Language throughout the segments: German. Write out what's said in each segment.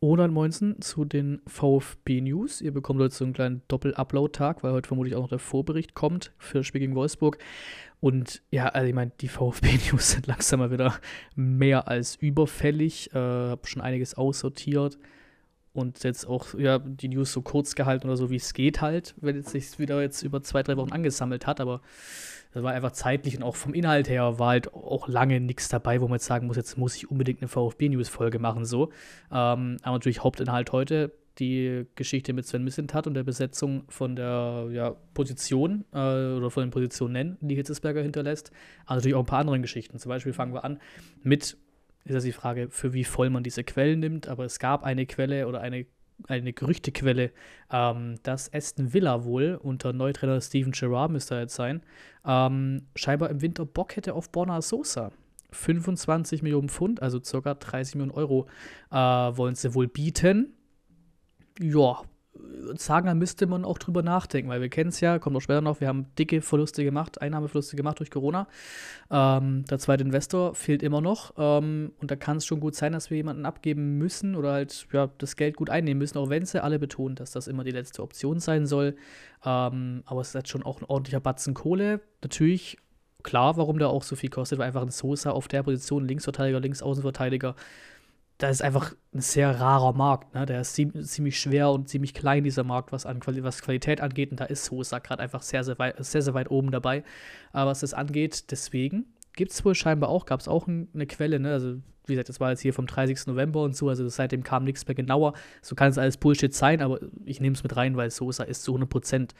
Oder Moinsen zu den VfB News. Ihr bekommt heute so einen kleinen Doppel-Upload-Tag, weil heute vermutlich auch noch der Vorbericht kommt für das Spiel gegen Wolfsburg. Und ja, also ich meine, die VfB-News sind langsam mal wieder mehr als überfällig. Äh, habe schon einiges aussortiert und jetzt auch ja, die News so kurz gehalten oder so, wie es geht halt, wenn es sich wieder jetzt über zwei, drei Wochen angesammelt hat. Aber das war einfach zeitlich und auch vom Inhalt her war halt auch lange nichts dabei, wo man jetzt sagen muss, jetzt muss ich unbedingt eine VfB-News-Folge machen. So. Ähm, aber natürlich Hauptinhalt heute die Geschichte mit Sven Missentat und der Besetzung von der ja, Position äh, oder von den Positionen die Hitzesberger hinterlässt. Aber natürlich auch ein paar andere Geschichten. Zum Beispiel fangen wir an mit, ist das die Frage, für wie voll man diese Quellen nimmt. Aber es gab eine Quelle oder eine eine Gerüchtequelle, ähm, dass Aston Villa wohl unter Neutrainer Steven Gerrard müsste jetzt sein, ähm, scheinbar im Winter Bock hätte auf Borna Sosa. 25 Millionen Pfund, also ca. 30 Millionen Euro, äh, wollen sie wohl bieten. Ja, sagen, da müsste man auch drüber nachdenken, weil wir kennen es ja, kommt auch später noch, wir haben dicke Verluste gemacht, Einnahmeverluste gemacht durch Corona. Ähm, der zweite Investor fehlt immer noch ähm, und da kann es schon gut sein, dass wir jemanden abgeben müssen oder halt ja, das Geld gut einnehmen müssen, auch wenn sie alle betonen, dass das immer die letzte Option sein soll. Ähm, aber es ist halt schon auch ein ordentlicher Batzen Kohle. Natürlich klar, warum der auch so viel kostet, weil einfach ein Sosa auf der Position, Linksverteidiger, Linksaußenverteidiger, da ist einfach ein sehr rarer Markt. Ne? Der ist ziemlich schwer und ziemlich klein, dieser Markt, was, an Quali was Qualität angeht. Und da ist Sosa gerade einfach sehr, sehr weit, sehr, sehr weit oben dabei, äh, was das angeht. Deswegen gibt es wohl scheinbar auch, gab es auch ein, eine Quelle, ne? also wie gesagt, das war jetzt hier vom 30. November und so, also seitdem kam nichts mehr genauer. So kann es alles Bullshit sein, aber ich nehme es mit rein, weil Sosa ist zu 100%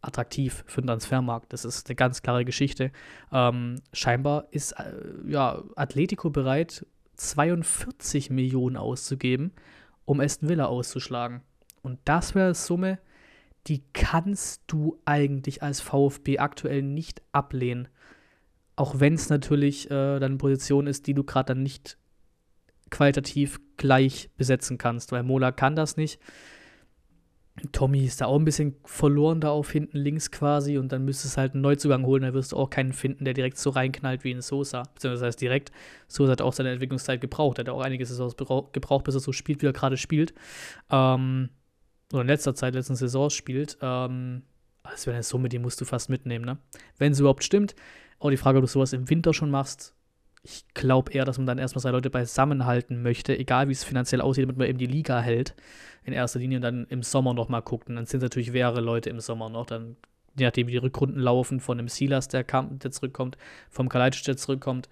attraktiv für den Transfermarkt. Das ist eine ganz klare Geschichte. Ähm, scheinbar ist äh, ja, Atletico bereit, 42 Millionen auszugeben, um Aston Villa auszuschlagen. Und das wäre eine Summe, die kannst du eigentlich als VfB aktuell nicht ablehnen. Auch wenn es natürlich äh, dann Position ist, die du gerade dann nicht qualitativ gleich besetzen kannst, weil Mola kann das nicht. Tommy ist da auch ein bisschen verloren da auf hinten links quasi und dann müsstest du halt einen Neuzugang holen, da wirst du auch keinen finden, der direkt so reinknallt wie ein Sosa. Beziehungsweise heißt direkt, Sosa hat auch seine Entwicklungszeit gebraucht, hat auch einige Saisons gebraucht, bis er so spielt, wie er gerade spielt. Ähm, oder in letzter Zeit, letzten Saisons spielt. Ähm, das wäre eine Summe, die musst du fast mitnehmen, ne? Wenn es überhaupt stimmt. Auch die Frage, ob du sowas im Winter schon machst, ich glaube eher, dass man dann erstmal seine Leute beisammenhalten möchte, egal wie es finanziell aussieht, damit man eben die Liga hält in erster Linie und dann im Sommer nochmal guckt. Und dann sind es natürlich mehrere Leute im Sommer noch. Dann, je nachdem, wie die Rückrunden laufen, von dem Silas, der, kam, der zurückkommt, vom Kalajdzic, der zurückkommt.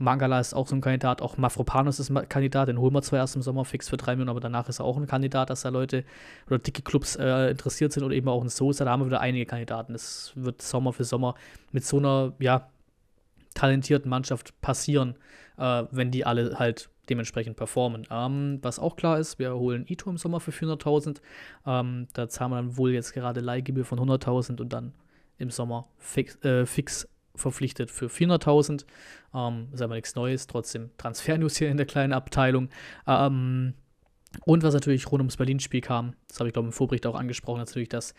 Mangala ist auch so ein Kandidat, auch Mafropanos ist ein Kandidat, den holen wir zwar erst im Sommer fix für drei Millionen, aber danach ist er auch ein Kandidat, dass da Leute oder dicke Clubs äh, interessiert sind oder eben auch ein Sosa, da haben wir wieder einige Kandidaten. Das wird Sommer für Sommer mit so einer, ja, talentierten Mannschaft passieren, äh, wenn die alle halt dementsprechend performen. Ähm, was auch klar ist, wir holen Ito im Sommer für 400.000. Ähm, da zahlen wir dann wohl jetzt gerade Leihgebühr von 100.000 und dann im Sommer fix, äh, fix verpflichtet für 400.000. Ähm, ist aber nichts Neues, trotzdem Transfer-News hier in der kleinen Abteilung. Ähm, und was natürlich rund ums Berlin-Spiel kam, das habe ich glaube im Vorbericht auch angesprochen, natürlich, dass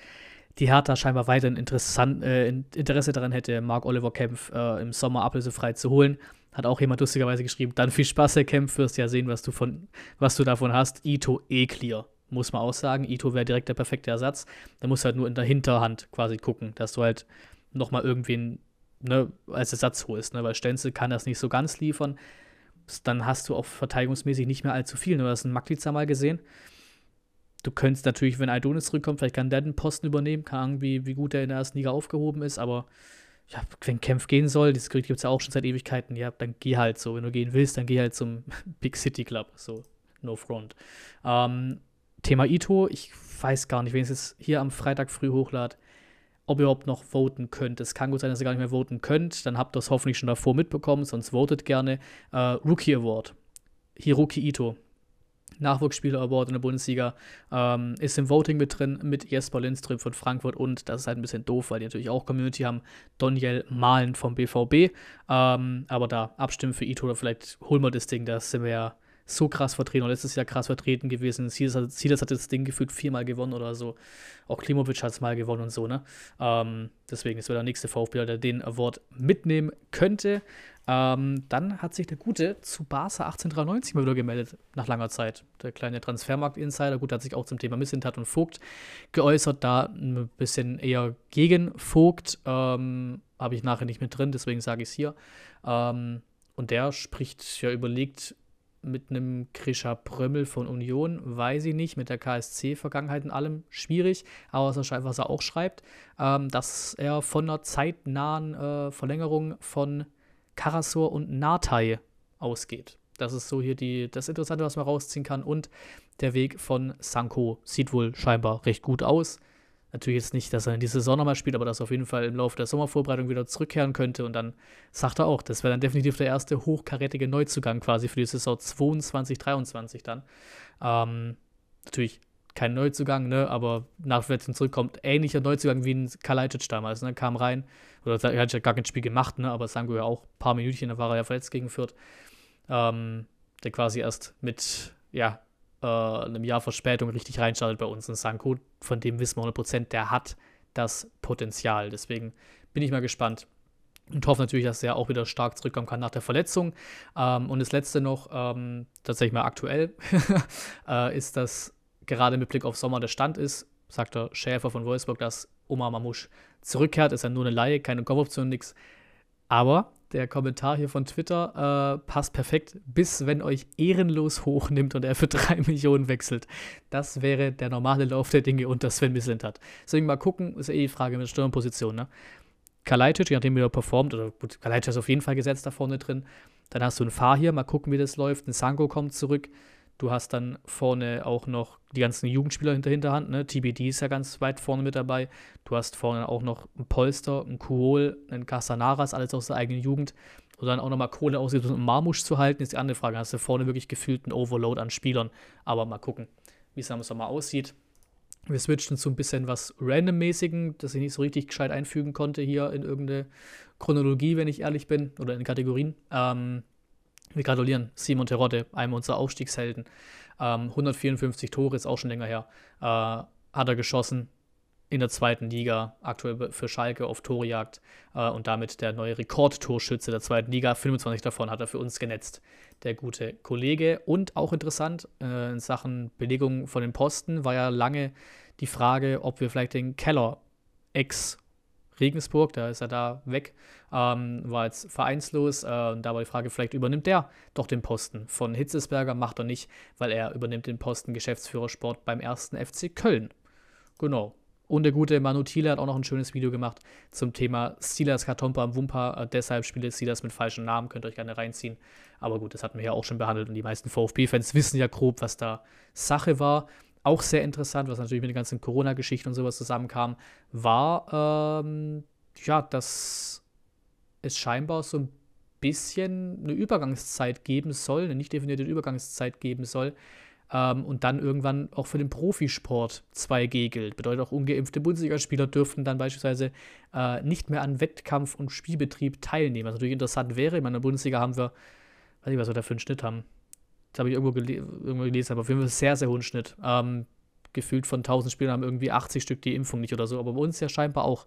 die Hertha scheinbar weiterhin interessant, äh, Interesse daran hätte, Mark Oliver Kempf äh, im Sommer ablösefrei zu holen. Hat auch jemand lustigerweise geschrieben, dann viel Spaß, Herr Kempf, wirst ja sehen, was du, von, was du davon hast. Ito eh clear, muss man auch sagen. Ito wäre direkt der perfekte Ersatz. Da musst du halt nur in der Hinterhand quasi gucken, dass du halt nochmal irgendwen ne, als Ersatz holst, ne? weil Stenzel kann das nicht so ganz liefern. Dann hast du auch verteidigungsmäßig nicht mehr allzu viel. Ne? Du hast einen Maklitzer mal gesehen du könntest natürlich, wenn Aidonis zurückkommt, vielleicht kann der den Posten übernehmen, kann irgendwie, wie gut er in der ersten Liga aufgehoben ist, aber ja, wenn Kempf gehen soll, dieses Gerücht gibt es ja auch schon seit Ewigkeiten, ja, dann geh halt so. Wenn du gehen willst, dann geh halt zum Big City Club, so, no front. Ähm, Thema Ito, ich weiß gar nicht, wenn ich es hier am Freitag früh hochlade, ob ihr überhaupt noch voten könnt. Es kann gut sein, dass ihr gar nicht mehr voten könnt, dann habt ihr es hoffentlich schon davor mitbekommen, sonst votet gerne. Äh, Rookie Award, Hiroki Ito, Nachwuchsspieler Award in der Bundesliga, ähm, ist im Voting mit drin mit Jesper Lindström von Frankfurt und das ist halt ein bisschen doof, weil die natürlich auch Community haben, Daniel Mahlen vom BVB. Ähm, aber da abstimmen für Ito oder vielleicht holen wir das Ding, da sind wir ja so krass vertreten, oder letztes Jahr krass vertreten gewesen. Silas hat, das Ding gefühlt viermal gewonnen oder so. Auch Klimovic hat es mal gewonnen und so, ne? Ähm, deswegen ist der nächste VfB, der den Award mitnehmen könnte. Ähm, dann hat sich der Gute zu Barca 1893 mal wieder gemeldet, nach langer Zeit. Der kleine Transfermarkt-Insider, gut, hat sich auch zum Thema Missentat und Vogt geäußert, da ein bisschen eher gegen Vogt. Ähm, Habe ich nachher nicht mit drin, deswegen sage ich es hier. Ähm, und der spricht ja überlegt, mit einem Krischer Prömmel von Union, weiß ich nicht, mit der KSC-Vergangenheit und allem schwierig, aber was er, auch schreibt, ähm, dass er von einer zeitnahen äh, Verlängerung von Karasor und Nartei ausgeht. Das ist so hier die, das Interessante, was man rausziehen kann. Und der Weg von Sanko sieht wohl scheinbar recht gut aus. Natürlich jetzt nicht, dass er in die Saison nochmal spielt, aber dass er auf jeden Fall im Laufe der Sommervorbereitung wieder zurückkehren könnte. Und dann sagt er auch, das wäre dann definitiv der erste hochkarätige Neuzugang quasi für die Saison 22, 23 dann. Ähm, natürlich kein Neuzugang, ne, aber nach wenn zurückkommt, ähnlicher Neuzugang wie ein Kalajdzic damals, ne, kam rein, oder er hat ja gar kein Spiel gemacht, ne, aber Sango ja auch ein paar Minütchen, da war er ja verletzt gegen Fürth, ähm, der quasi erst mit, ja, äh, einem Jahr Verspätung richtig reinstartet bei uns. Und Sanko, von dem wissen wir 100%, der hat das Potenzial. Deswegen bin ich mal gespannt und hoffe natürlich, dass er auch wieder stark zurückkommen kann nach der Verletzung. Ähm, und das letzte noch, ähm, tatsächlich mal aktuell, äh, ist, dass gerade mit Blick auf Sommer der Stand ist, sagt der Schäfer von Wolfsburg, dass Omar Mamouche zurückkehrt. Ist ja nur eine Laie, keine Kopfoption, nichts. Aber der Kommentar hier von Twitter äh, passt perfekt, bis wenn euch ehrenlos hochnimmt und er für drei Millionen wechselt. Das wäre der normale Lauf der Dinge unter Sven Mislint hat. Deswegen mal gucken, ist eh die Frage mit der Sturmposition, ne? Kalajdzic, je nachdem wie er performt, oder gut, Kalajdzic ist auf jeden Fall gesetzt da vorne drin. Dann hast du einen Fahr hier, mal gucken, wie das läuft. Ein Sango kommt zurück. Du hast dann vorne auch noch die ganzen Jugendspieler hinter Hinterhand. Ne? TBD ist ja ganz weit vorne mit dabei. Du hast vorne auch noch ein Polster, ein Kuhol, ein Casanaras, alles aus der eigenen Jugend. Und dann auch nochmal Kohle ausgesucht, um Marmusch zu halten, ist die andere Frage. Hast du vorne wirklich gefühlt einen Overload an Spielern. Aber mal gucken, wie es am Sommer aussieht. Wir switchen zu ein bisschen was Randommäßigen, das ich nicht so richtig gescheit einfügen konnte hier in irgendeine Chronologie, wenn ich ehrlich bin, oder in Kategorien. Ähm, wir gratulieren Simon Terodde, einem unserer Aufstiegshelden. Ähm, 154 Tore, ist auch schon länger her. Äh, hat er geschossen in der zweiten Liga, aktuell für Schalke auf Torejagd äh, und damit der neue Rekordtorschütze der zweiten Liga. 25 davon hat er für uns genetzt, der gute Kollege. Und auch interessant äh, in Sachen Belegung von den Posten war ja lange die Frage, ob wir vielleicht den Keller ex Regensburg, da ist er da weg, ähm, war jetzt vereinslos. Äh, und da war die Frage, vielleicht übernimmt der doch den Posten von Hitzesberger, macht er nicht, weil er übernimmt den Posten Geschäftsführer Sport beim ersten FC Köln. Genau. Und der gute Manu Thiele hat auch noch ein schönes Video gemacht zum Thema Silas Katompa am Wumpa. Äh, deshalb spielt Silas mit falschen Namen, könnt ihr euch gerne reinziehen. Aber gut, das hatten wir ja auch schon behandelt und die meisten VfB-Fans wissen ja grob, was da Sache war. Auch sehr interessant, was natürlich mit den ganzen Corona-Geschichten und sowas zusammenkam, war, ähm, ja, dass es scheinbar so ein bisschen eine Übergangszeit geben soll, eine nicht definierte Übergangszeit geben soll. Ähm, und dann irgendwann auch für den Profisport 2G gilt. Bedeutet auch, ungeimpfte Bundesligaspieler dürften dann beispielsweise äh, nicht mehr an Wettkampf und Spielbetrieb teilnehmen. Was natürlich interessant wäre. In meiner Bundesliga haben wir, weiß ich, was wir da für einen Schnitt haben das habe ich irgendwo, gele irgendwo gelesen, aber auf jeden Fall sehr, sehr hohen Schnitt. Ähm, gefühlt von 1000 Spielern haben irgendwie 80 Stück die Impfung nicht oder so, aber bei uns ja scheinbar auch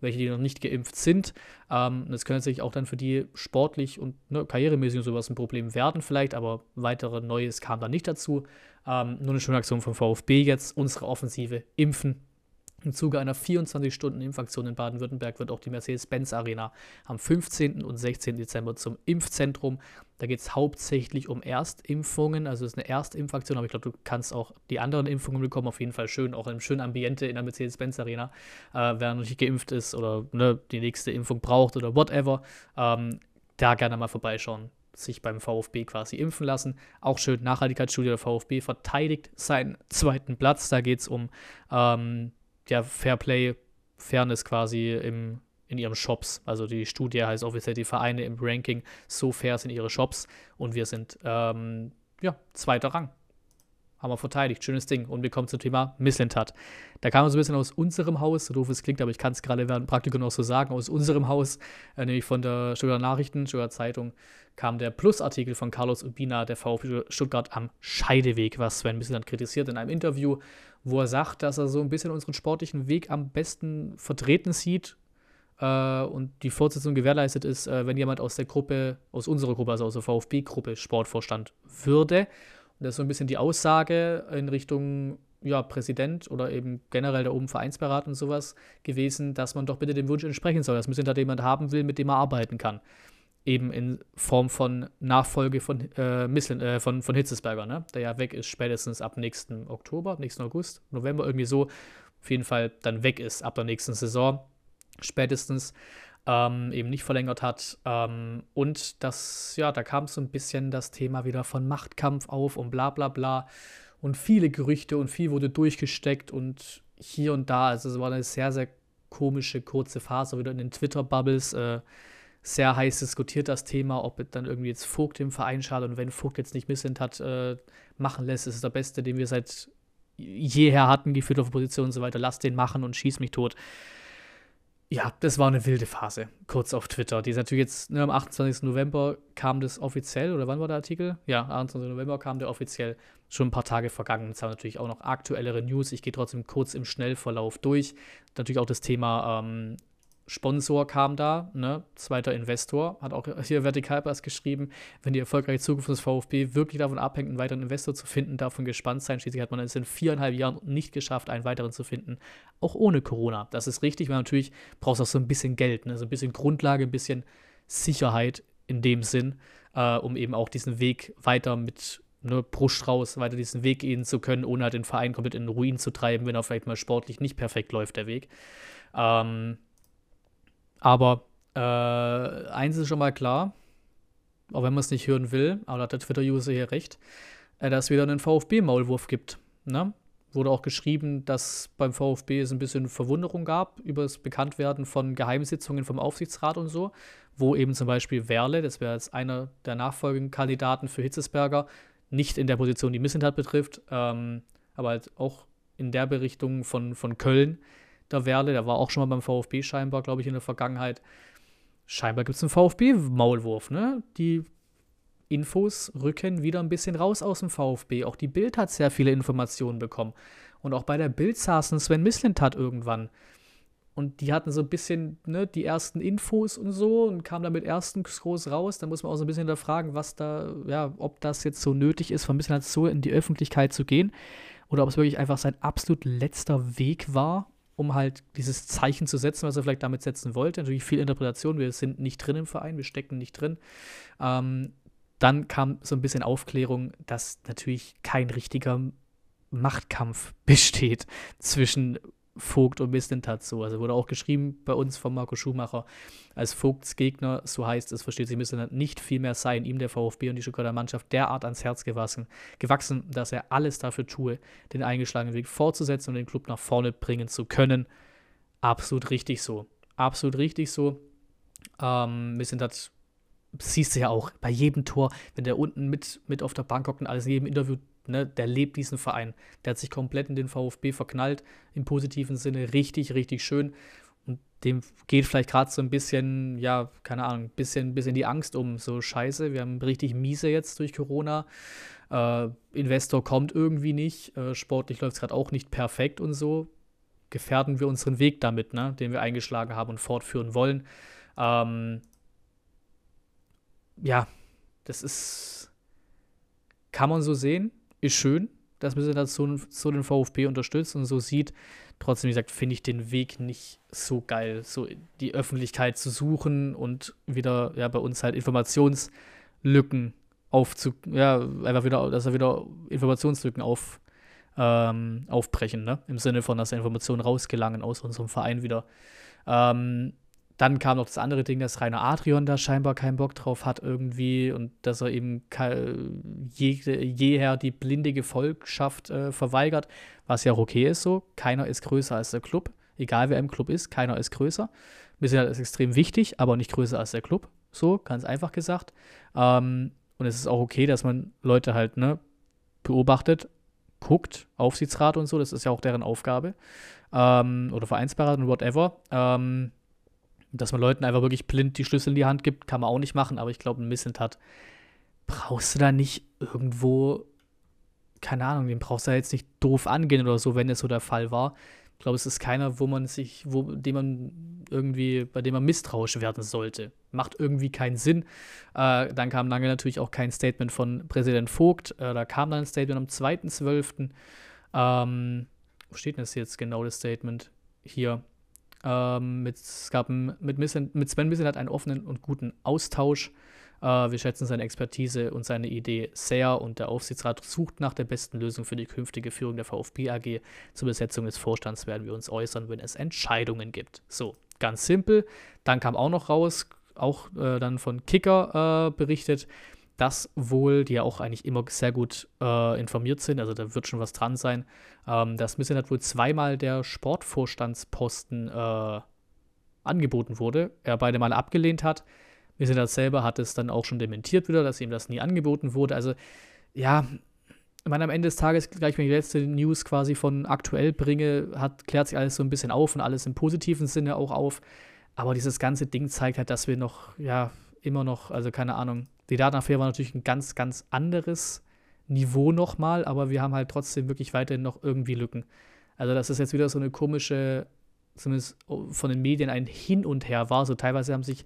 welche, die noch nicht geimpft sind. Ähm, das könnte sich auch dann für die sportlich und ne, karrieremäßig und sowas ein Problem werden vielleicht, aber weitere Neues kam da nicht dazu. Ähm, nur eine schöne Aktion vom VfB jetzt, unsere Offensive impfen im Zuge einer 24-Stunden-Impfaktion in Baden-Württemberg wird auch die Mercedes-Benz-Arena am 15. und 16. Dezember zum Impfzentrum. Da geht es hauptsächlich um Erstimpfungen, also es ist eine Erstimpfaktion, aber ich glaube, du kannst auch die anderen Impfungen bekommen. Auf jeden Fall schön, auch einem schönen Ambiente in der Mercedes-Benz-Arena. Äh, wer noch nicht geimpft ist oder ne, die nächste Impfung braucht oder whatever, ähm, da gerne mal vorbeischauen sich beim VfB quasi impfen lassen. Auch schön, Nachhaltigkeitsstudie der VfB verteidigt seinen zweiten Platz. Da geht es um ähm, ja, Fairplay, Fairness quasi im, in ihren Shops. Also die Studie heißt offiziell, die Vereine im Ranking so fair sind ihre Shops und wir sind, ähm, ja, zweiter Rang. haben wir verteidigt, schönes Ding. Und wir kommen zum Thema Misslintat. Da kam so ein bisschen aus unserem Haus, so doof es klingt, aber ich kann es gerade während Praktikum noch so sagen, aus unserem Haus, äh, nämlich von der Stuttgarter Nachrichten, Stuttgarter Zeitung, kam der Plus-Artikel von Carlos Urbina, der VfB Stuttgart am Scheideweg, was Sven Misslintat kritisiert in einem Interview, wo er sagt, dass er so ein bisschen unseren sportlichen Weg am besten vertreten sieht äh, und die Fortsetzung gewährleistet ist, äh, wenn jemand aus der Gruppe, aus unserer Gruppe, also aus der VfB-Gruppe Sportvorstand würde. Und das ist so ein bisschen die Aussage in Richtung ja, Präsident oder eben generell der oben Vereinsberat und sowas gewesen, dass man doch bitte dem Wunsch entsprechen soll, dass man da jemand haben will, mit dem er arbeiten kann. Eben in Form von Nachfolge von, äh, Misslin, äh, von, von Hitzesberger, ne? der ja weg ist, spätestens ab nächsten Oktober, nächsten August, November, irgendwie so. Auf jeden Fall dann weg ist ab der nächsten Saison spätestens ähm, eben nicht verlängert hat. Ähm, und das, ja, da kam so ein bisschen das Thema wieder von Machtkampf auf und bla bla bla. Und viele Gerüchte und viel wurde durchgesteckt und hier und da. Also es war eine sehr, sehr komische, kurze Phase, wieder in den Twitter-Bubbles. Äh, sehr heiß diskutiert das Thema, ob dann irgendwie jetzt Vogt dem Verein schadet und wenn Vogt jetzt nicht Missend hat, äh, machen lässt, ist es der Beste, den wir seit jeher hatten, geführt auf Position und so weiter. Lass den machen und schieß mich tot ja, das war eine wilde Phase, kurz auf Twitter. Die ist natürlich jetzt, ne, am 28. November kam das offiziell, oder wann war der Artikel? Ja, 28. November kam der offiziell, schon ein paar Tage vergangen. Jetzt haben wir natürlich auch noch aktuellere News. Ich gehe trotzdem kurz im Schnellverlauf durch. Natürlich auch das Thema ähm, Sponsor kam da, ne? zweiter Investor, hat auch hier Vertikalpass geschrieben, wenn die erfolgreiche Zukunft des VfB wirklich davon abhängt, einen weiteren Investor zu finden, davon gespannt sein. Schließlich hat man es in viereinhalb Jahren nicht geschafft, einen weiteren zu finden, auch ohne Corona. Das ist richtig, weil natürlich brauchst du auch so ein bisschen Geld, ne? so ein bisschen Grundlage, ein bisschen Sicherheit in dem Sinn, äh, um eben auch diesen Weg weiter mit ne, Brust raus, weiter diesen Weg gehen zu können, ohne halt den Verein komplett in den Ruin zu treiben, wenn er vielleicht mal sportlich nicht perfekt läuft, der Weg. Ähm, aber äh, eins ist schon mal klar, auch wenn man es nicht hören will, aber da hat der Twitter-User hier recht, äh, dass es wieder einen VfB-Maulwurf gibt. Ne? Wurde auch geschrieben, dass beim VfB es ein bisschen Verwunderung gab über das Bekanntwerden von Geheimsitzungen vom Aufsichtsrat und so, wo eben zum Beispiel Werle, das wäre jetzt einer der nachfolgenden Kandidaten für Hitzesberger, nicht in der Position, die Missentat betrifft, ähm, aber halt auch in der Berichtung von, von Köln der Werle, der war auch schon mal beim VfB scheinbar, glaube ich, in der Vergangenheit. Scheinbar gibt es einen VfB-Maulwurf, ne? Die Infos rücken wieder ein bisschen raus aus dem VfB. Auch die Bild hat sehr viele Informationen bekommen. Und auch bei der Bild saßen Sven Mislintat irgendwann. Und die hatten so ein bisschen ne, die ersten Infos und so und kamen damit erstens groß raus. Da muss man auch so ein bisschen hinterfragen, was da, ja, ob das jetzt so nötig ist, von ein so in die Öffentlichkeit zu gehen. Oder ob es wirklich einfach sein absolut letzter Weg war, um halt dieses Zeichen zu setzen, was er vielleicht damit setzen wollte. Natürlich viel Interpretation, wir sind nicht drin im Verein, wir stecken nicht drin. Ähm, dann kam so ein bisschen Aufklärung, dass natürlich kein richtiger Machtkampf besteht zwischen Vogt und Mislintat so. Also wurde auch geschrieben bei uns von Marco Schumacher, als Vogts Gegner, so heißt es, versteht sich Mislintat nicht viel mehr sei in ihm der VfB und die Stuttgarter Mannschaft derart ans Herz gewachsen, gewachsen, dass er alles dafür tue, den eingeschlagenen Weg fortzusetzen und den Club nach vorne bringen zu können. Absolut richtig so. Absolut richtig so. Ähm, Mislintat siehst du ja auch bei jedem Tor, wenn der unten mit, mit auf der Bank hockt und alles in jedem Interview ne, der lebt diesen Verein. Der hat sich komplett in den VfB verknallt, im positiven Sinne, richtig, richtig schön. Und dem geht vielleicht gerade so ein bisschen, ja, keine Ahnung, ein bisschen, bisschen die Angst um. So scheiße, wir haben richtig miese jetzt durch Corona. Äh, Investor kommt irgendwie nicht. Äh, sportlich läuft es gerade auch nicht perfekt und so. Gefährden wir unseren Weg damit, ne, den wir eingeschlagen haben und fortführen wollen. Ähm, ja, das ist, kann man so sehen ist schön, dass man so, so den VfB unterstützt und so sieht. Trotzdem, wie gesagt, finde ich den Weg nicht so geil, so die Öffentlichkeit zu suchen und wieder ja, bei uns halt Informationslücken aufzu, ja, einfach wieder, dass er wieder Informationslücken auf, ähm, aufbrechen, ne? Im Sinne von, dass Informationen rausgelangen aus unserem Verein wieder. Ähm, dann kam noch das andere Ding, dass Rainer Adrian da scheinbar keinen Bock drauf hat irgendwie und dass er eben je, jeher die blinde Gefolgschaft äh, verweigert, was ja auch okay ist so. Keiner ist größer als der Club, egal wer im Club ist, keiner ist größer. Mir ist extrem wichtig, aber nicht größer als der Club, so, ganz einfach gesagt. Ähm, und es ist auch okay, dass man Leute halt ne, beobachtet, guckt, Aufsichtsrat und so, das ist ja auch deren Aufgabe. Ähm, oder Vereinsberater und whatever. Ähm, dass man Leuten einfach wirklich blind die Schlüssel in die Hand gibt, kann man auch nicht machen, aber ich glaube, ein Missentat brauchst du da nicht irgendwo, keine Ahnung, den brauchst du da jetzt nicht doof angehen oder so, wenn es so der Fall war. Ich glaube, es ist keiner, wo man sich, wo, dem man irgendwie, bei dem man misstrauisch werden sollte. Macht irgendwie keinen Sinn. Äh, dann kam lange natürlich auch kein Statement von Präsident Vogt. Äh, da kam dann ein Statement am 2.12. Ähm, wo steht denn das jetzt genau, das Statement? Hier. Ähm, mit, es gab ein, mit, mit Sven Missen hat einen offenen und guten Austausch. Äh, wir schätzen seine Expertise und seine Idee sehr und der Aufsichtsrat sucht nach der besten Lösung für die künftige Führung der VfB AG. Zur Besetzung des Vorstands werden wir uns äußern, wenn es Entscheidungen gibt. So, ganz simpel. Dann kam auch noch raus, auch äh, dann von Kicker äh, berichtet, dass wohl, die ja auch eigentlich immer sehr gut äh, informiert sind, also da wird schon was dran sein, ähm, dass Missing wohl zweimal der Sportvorstandsposten äh, angeboten wurde, er beide Mal abgelehnt hat. Missing selber hat es dann auch schon dementiert wieder, dass ihm das nie angeboten wurde. Also ja, ich meine, am Ende des Tages, gleich wenn ich die letzte News quasi von aktuell bringe, hat, klärt sich alles so ein bisschen auf und alles im positiven Sinne auch auf. Aber dieses ganze Ding zeigt halt, dass wir noch, ja, immer noch, also keine Ahnung, die Datenaffäre war natürlich ein ganz, ganz anderes Niveau nochmal, aber wir haben halt trotzdem wirklich weiterhin noch irgendwie Lücken. Also, dass es jetzt wieder so eine komische, zumindest von den Medien ein Hin und Her war. So teilweise haben sich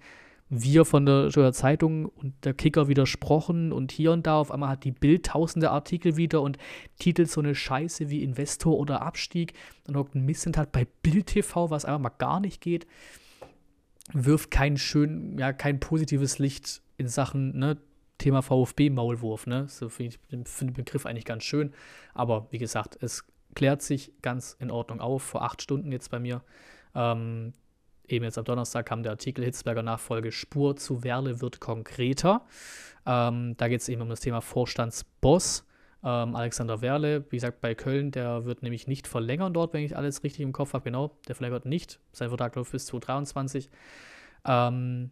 wir von der Zeitung und der Kicker widersprochen und hier und da auf einmal hat die Bild tausende Artikel wieder und titelt so eine Scheiße wie Investor oder Abstieg. Dann hockt ein Missentat bei Bild TV, was einfach mal gar nicht geht. Wirft kein schön, ja, kein positives Licht in Sachen ne, Thema VfB-Maulwurf. Ne? So finde ich den, Begriff eigentlich ganz schön. Aber wie gesagt, es klärt sich ganz in Ordnung auf. Vor acht Stunden jetzt bei mir. Ähm, eben jetzt am Donnerstag kam der Artikel Hitzberger Nachfolge Spur zu Werle wird konkreter. Ähm, da geht es eben um das Thema Vorstandsboss. Ähm, Alexander Werle, wie gesagt, bei Köln, der wird nämlich nicht verlängern dort, wenn ich alles richtig im Kopf habe. Genau, der verlängert nicht. Sein Vertrag läuft bis 2023. Ähm,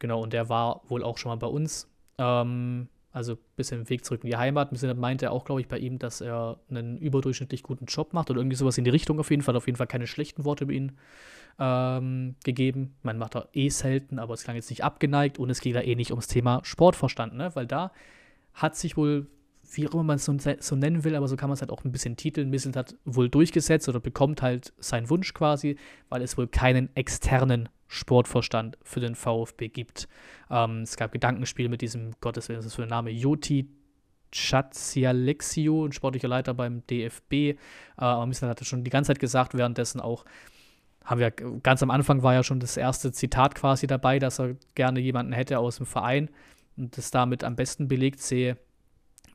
Genau, und der war wohl auch schon mal bei uns. Ähm, also ein bisschen Weg zurück in die Heimat. Ein bisschen meinte er auch, glaube ich, bei ihm, dass er einen überdurchschnittlich guten Job macht oder irgendwie sowas in die Richtung auf jeden Fall. Auf jeden Fall keine schlechten Worte über ihn ähm, gegeben. Man macht er eh selten, aber es klang jetzt nicht abgeneigt und es geht da eh nicht ums Thema Sport verstanden, ne? weil da hat sich wohl, wie auch immer man es so, so, nennen will, aber so kann man es halt auch ein bisschen titeln. Misselt hat wohl durchgesetzt oder bekommt halt seinen Wunsch quasi, weil es wohl keinen externen Sportvorstand für den VfB gibt. Ähm, es gab Gedankenspiele mit diesem, Gottes Willen, was ist das für ein Name? Joti Chatsialexio, ein sportlicher Leiter beim DFB. Äh, aber Mislan hatte schon die ganze Zeit gesagt, währenddessen auch, haben wir ganz am Anfang war ja schon das erste Zitat quasi dabei, dass er gerne jemanden hätte aus dem Verein und das damit am besten belegt sehe.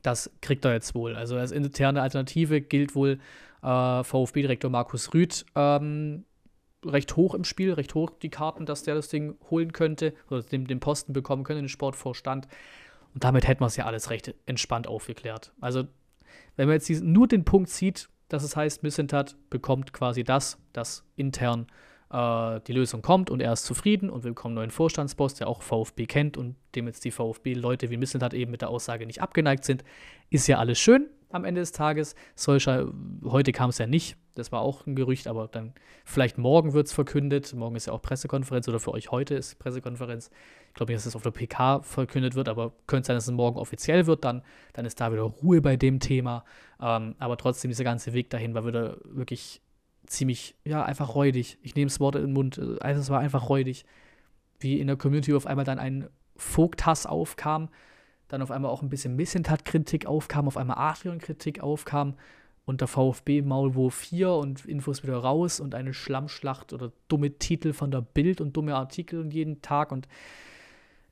Das kriegt er jetzt wohl. Also als interne Alternative gilt wohl äh, VfB-Direktor Markus Rüth ähm, recht hoch im Spiel, recht hoch die Karten, dass der das Ding holen könnte oder den, den Posten bekommen könnte, den Sportvorstand. Und damit hätten wir es ja alles recht entspannt aufgeklärt. Also, wenn man jetzt diesen, nur den Punkt sieht, dass es heißt, Missentat bekommt quasi das, dass intern äh, die Lösung kommt und er ist zufrieden und wir bekommen einen neuen Vorstandsboss, der auch VfB kennt und dem jetzt die VfB-Leute wie Missentat eben mit der Aussage nicht abgeneigt sind, ist ja alles schön am Ende des Tages. Solcher, heute kam es ja nicht, das war auch ein Gerücht, aber dann vielleicht morgen wird es verkündet. Morgen ist ja auch Pressekonferenz oder für euch heute ist Pressekonferenz. Ich glaube nicht, dass es auf der PK verkündet wird, aber könnte sein, dass es morgen offiziell wird. Dann, dann ist da wieder Ruhe bei dem Thema. Ähm, aber trotzdem, dieser ganze Weg dahin war wieder wirklich ziemlich, ja, einfach räudig. Ich nehme das Wort in den Mund. Also, es war einfach räudig. Wie in der Community auf einmal dann ein Vogthass aufkam, dann auf einmal auch ein bisschen Missentat-Kritik aufkam, auf einmal Adrian-Kritik aufkam und der VfB Maulwurf 4 und Infos wieder raus und eine Schlammschlacht oder dumme Titel von der Bild und dumme Artikel und jeden Tag und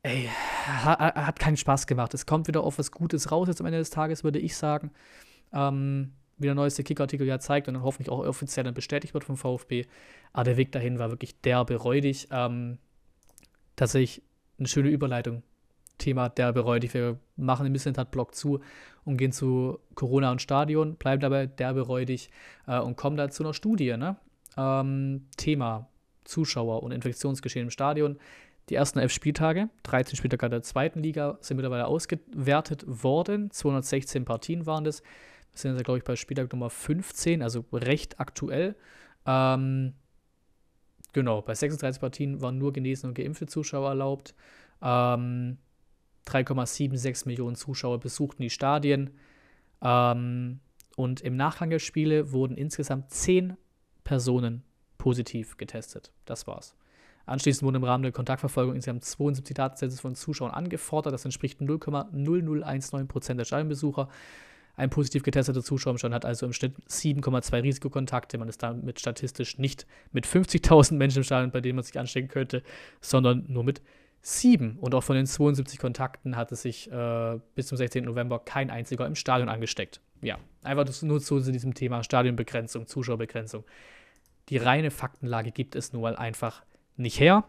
ey, hat, keinen Spaß gemacht. Es kommt wieder auf was Gutes raus jetzt am Ende des Tages, würde ich sagen. Ähm, wie der neueste Kickartikel ja zeigt und dann hoffentlich auch offiziell dann bestätigt wird vom VfB. Aber der Weg dahin war wirklich derbe räudig. Ähm, tatsächlich eine schöne Überleitung Thema derbe räudig. Wir machen den Missentat-Block zu und gehen zu Corona und Stadion, bleiben dabei derbe räudig äh, und kommen da zu einer Studie. Ne? Ähm, Thema Zuschauer und Infektionsgeschehen im Stadion. Die ersten elf Spieltage, 13 Spieltage der zweiten Liga, sind mittlerweile ausgewertet worden. 216 Partien waren das. sind jetzt, glaube ich, bei Spieltag Nummer 15, also recht aktuell. Ähm, genau, bei 36 Partien waren nur genesene und geimpfte Zuschauer erlaubt. Ähm, 3,76 Millionen Zuschauer besuchten die Stadien. Ähm, und im Nachgang der Spiele wurden insgesamt 10 Personen positiv getestet. Das war's. Anschließend wurden im Rahmen der Kontaktverfolgung insgesamt 72 Datensätze von Zuschauern angefordert. Das entspricht 0,0019% der Stadionbesucher. Ein positiv getesteter Zuschauer im Stadion hat also im Schnitt 7,2 Risikokontakte. Man ist damit statistisch nicht mit 50.000 Menschen im Stadion, bei denen man sich anstecken könnte, sondern nur mit sieben. Und auch von den 72 Kontakten hatte sich äh, bis zum 16. November kein einziger im Stadion angesteckt. Ja, einfach nur zu diesem Thema Stadionbegrenzung, Zuschauerbegrenzung. Die reine Faktenlage gibt es nun mal einfach nicht her.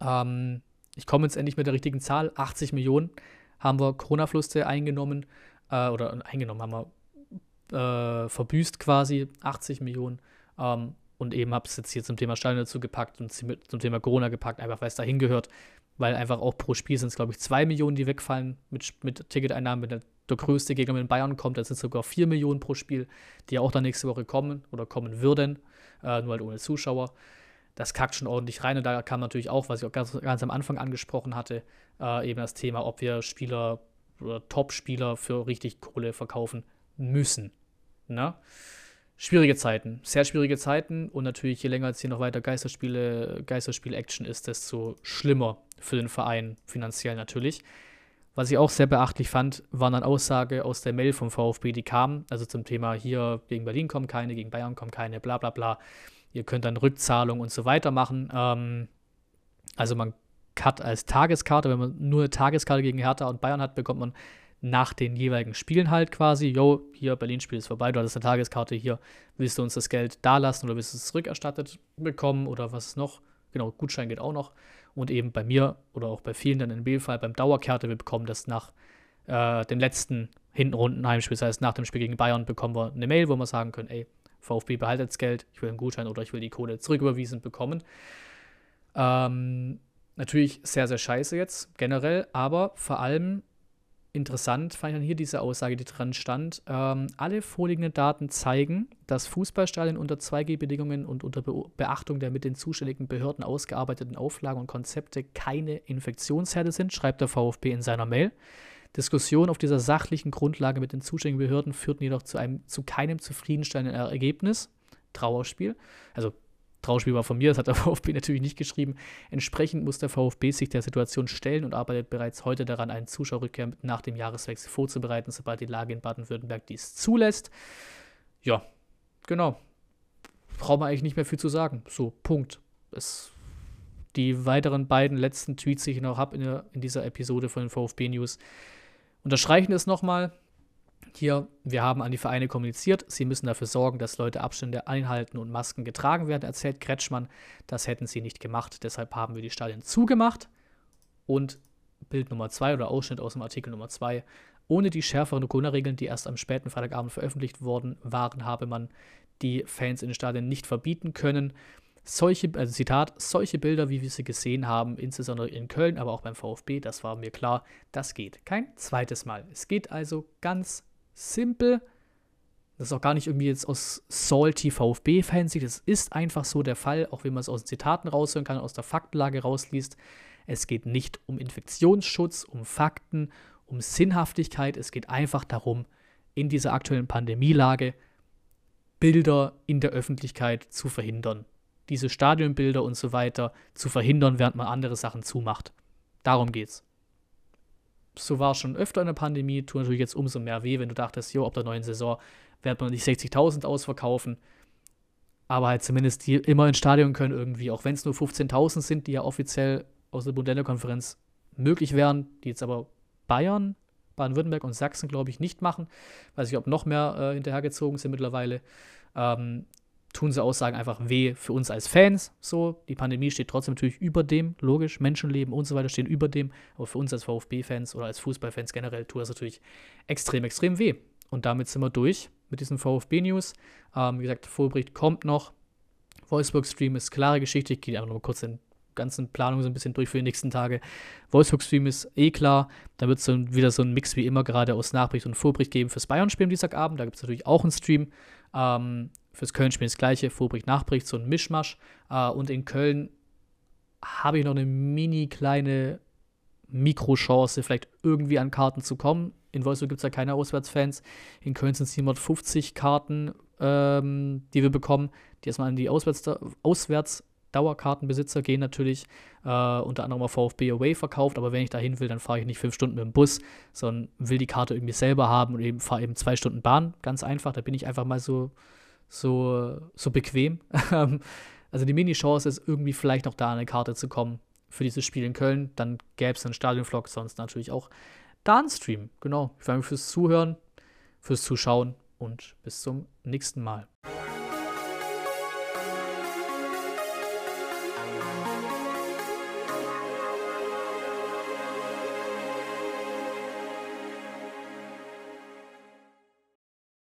Ähm, ich komme jetzt endlich mit der richtigen Zahl. 80 Millionen haben wir Corona-Fluste eingenommen, äh, oder eingenommen haben wir äh, verbüßt quasi. 80 Millionen. Ähm, und eben habe es jetzt hier zum Thema Stadion dazu gepackt und zum Thema Corona gepackt, einfach weil es dahin gehört, weil einfach auch pro Spiel sind es, glaube ich, 2 Millionen, die wegfallen mit, mit Ticketeinnahmen. Wenn der, der größte Gegner mit Bayern kommt, dann sind es sogar 4 Millionen pro Spiel, die ja auch dann nächste Woche kommen oder kommen würden, äh, nur halt ohne Zuschauer. Das kackt schon ordentlich rein und da kam natürlich auch, was ich auch ganz, ganz am Anfang angesprochen hatte, äh, eben das Thema, ob wir Spieler oder Top-Spieler für richtig Kohle verkaufen müssen. Ne? Schwierige Zeiten, sehr schwierige Zeiten und natürlich je länger jetzt hier noch weiter Geisterspiele, Geisterspiel-Action ist, desto schlimmer für den Verein finanziell natürlich. Was ich auch sehr beachtlich fand, war eine Aussage aus der Mail vom VfB, die kam, also zum Thema hier gegen Berlin kommen keine, gegen Bayern kommen keine, bla bla bla. Ihr könnt dann Rückzahlung und so weiter machen. Ähm, also man hat als Tageskarte, wenn man nur eine Tageskarte gegen Hertha und Bayern hat, bekommt man nach den jeweiligen Spielen halt quasi, yo, hier Berlin-Spiel ist vorbei, du hattest eine Tageskarte hier, willst du uns das Geld da lassen oder willst du es zurückerstattet bekommen oder was ist noch? Genau, Gutschein geht auch noch. Und eben bei mir oder auch bei vielen dann in B-Fall beim Dauerkarte, wir bekommen das nach äh, dem letzten hintenrunden Heimspiel, das heißt nach dem Spiel gegen Bayern bekommen wir eine Mail, wo wir sagen können, ey, VfB behaltet das Geld, ich will einen Gutschein oder ich will die Kohle zurücküberwiesen bekommen. Ähm, natürlich sehr, sehr scheiße jetzt generell, aber vor allem Interessant fand ich dann hier diese Aussage, die dran stand. Ähm, alle vorliegenden Daten zeigen, dass Fußballstadien unter 2G-Bedingungen und unter Be Beachtung der mit den zuständigen Behörden ausgearbeiteten Auflagen und Konzepte keine Infektionsherde sind, schreibt der VfB in seiner Mail. Diskussionen auf dieser sachlichen Grundlage mit den zuständigen Behörden führten jedoch zu, einem, zu keinem zufriedenstellenden Ergebnis. Trauerspiel. Also Trauspiel war von mir, das hat der VfB natürlich nicht geschrieben. Entsprechend muss der VfB sich der Situation stellen und arbeitet bereits heute daran, einen Zuschauerrückkehr nach dem Jahreswechsel vorzubereiten, sobald die Lage in Baden-Württemberg dies zulässt. Ja, genau. Braucht man eigentlich nicht mehr viel zu sagen. So, Punkt. Es, die weiteren beiden letzten Tweets, die ich noch habe in, in dieser Episode von den VfB News, unterstreichen es nochmal. Hier, wir haben an die Vereine kommuniziert, sie müssen dafür sorgen, dass Leute Abstände einhalten und Masken getragen werden, erzählt Kretschmann. Das hätten sie nicht gemacht, deshalb haben wir die Stadien zugemacht. Und Bild Nummer 2 oder Ausschnitt aus dem Artikel Nummer 2. Ohne die schärferen Corona-Regeln, die erst am späten Freitagabend veröffentlicht worden waren, habe man die Fans in den Stadien nicht verbieten können. Solche, also Zitat, solche Bilder, wie wir sie gesehen haben, insbesondere in Köln, aber auch beim VfB, das war mir klar, das geht kein zweites Mal. Es geht also ganz simpel. Das ist auch gar nicht irgendwie jetzt aus salty VfB-Fansicht. Das ist einfach so der Fall, auch wenn man es aus den Zitaten raushören kann, aus der Faktenlage rausliest. Es geht nicht um Infektionsschutz, um Fakten, um Sinnhaftigkeit. Es geht einfach darum, in dieser aktuellen Pandemielage Bilder in der Öffentlichkeit zu verhindern. Diese Stadionbilder und so weiter zu verhindern, während man andere Sachen zumacht. Darum geht's so war es schon öfter in der Pandemie, tut natürlich jetzt umso mehr weh, wenn du dachtest, jo, ab der neuen Saison wird man nicht 60.000 ausverkaufen. Aber halt zumindest die immer ins Stadion können irgendwie, auch wenn es nur 15.000 sind, die ja offiziell aus der Bund-Länder-Konferenz möglich wären, die jetzt aber Bayern, Baden-Württemberg und Sachsen, glaube ich, nicht machen. Weiß ich, ob noch mehr äh, hinterhergezogen sind mittlerweile. Ähm, tun sie Aussagen einfach weh für uns als Fans. So, die Pandemie steht trotzdem natürlich über dem, logisch, Menschenleben und so weiter stehen über dem. Aber für uns als VfB-Fans oder als Fußballfans generell tut das natürlich extrem, extrem weh. Und damit sind wir durch mit diesen VfB-News. Ähm, wie gesagt, Vorbericht kommt noch. Wolfsburg-Stream ist klare Geschichte. Ich gehe einfach nur kurz den ganzen Planung so ein bisschen durch für die nächsten Tage. Wolfsburg-Stream ist eh klar. Da wird es dann wieder so ein Mix wie immer gerade aus Nachbericht und Vorbericht geben fürs Bayern-Spiel am Dienstagabend. Da gibt es natürlich auch einen Stream. Ähm, fürs Köln-Spiel das gleiche, Vorbericht, Nachbericht, so ein Mischmasch. Äh, und in Köln habe ich noch eine mini kleine Mikrochance, vielleicht irgendwie an Karten zu kommen. In Wolfsburg gibt es ja keine Auswärtsfans. In Köln sind es 750 Karten, ähm, die wir bekommen, die erstmal an die Auswärts Auswärtsdauerkartenbesitzer gehen natürlich. Äh, unter anderem auf VfB Away verkauft. Aber wenn ich da hin will, dann fahre ich nicht fünf Stunden mit dem Bus, sondern will die Karte irgendwie selber haben und eben fahre eben zwei Stunden Bahn. Ganz einfach. Da bin ich einfach mal so, so, so bequem. also die Mini-Chance ist irgendwie vielleicht noch da an eine Karte zu kommen für dieses Spiel in Köln. Dann gäbe es einen Stadionvlog, sonst natürlich auch da einen Stream. Genau. Ich danke fürs Zuhören, fürs Zuschauen und bis zum nächsten Mal.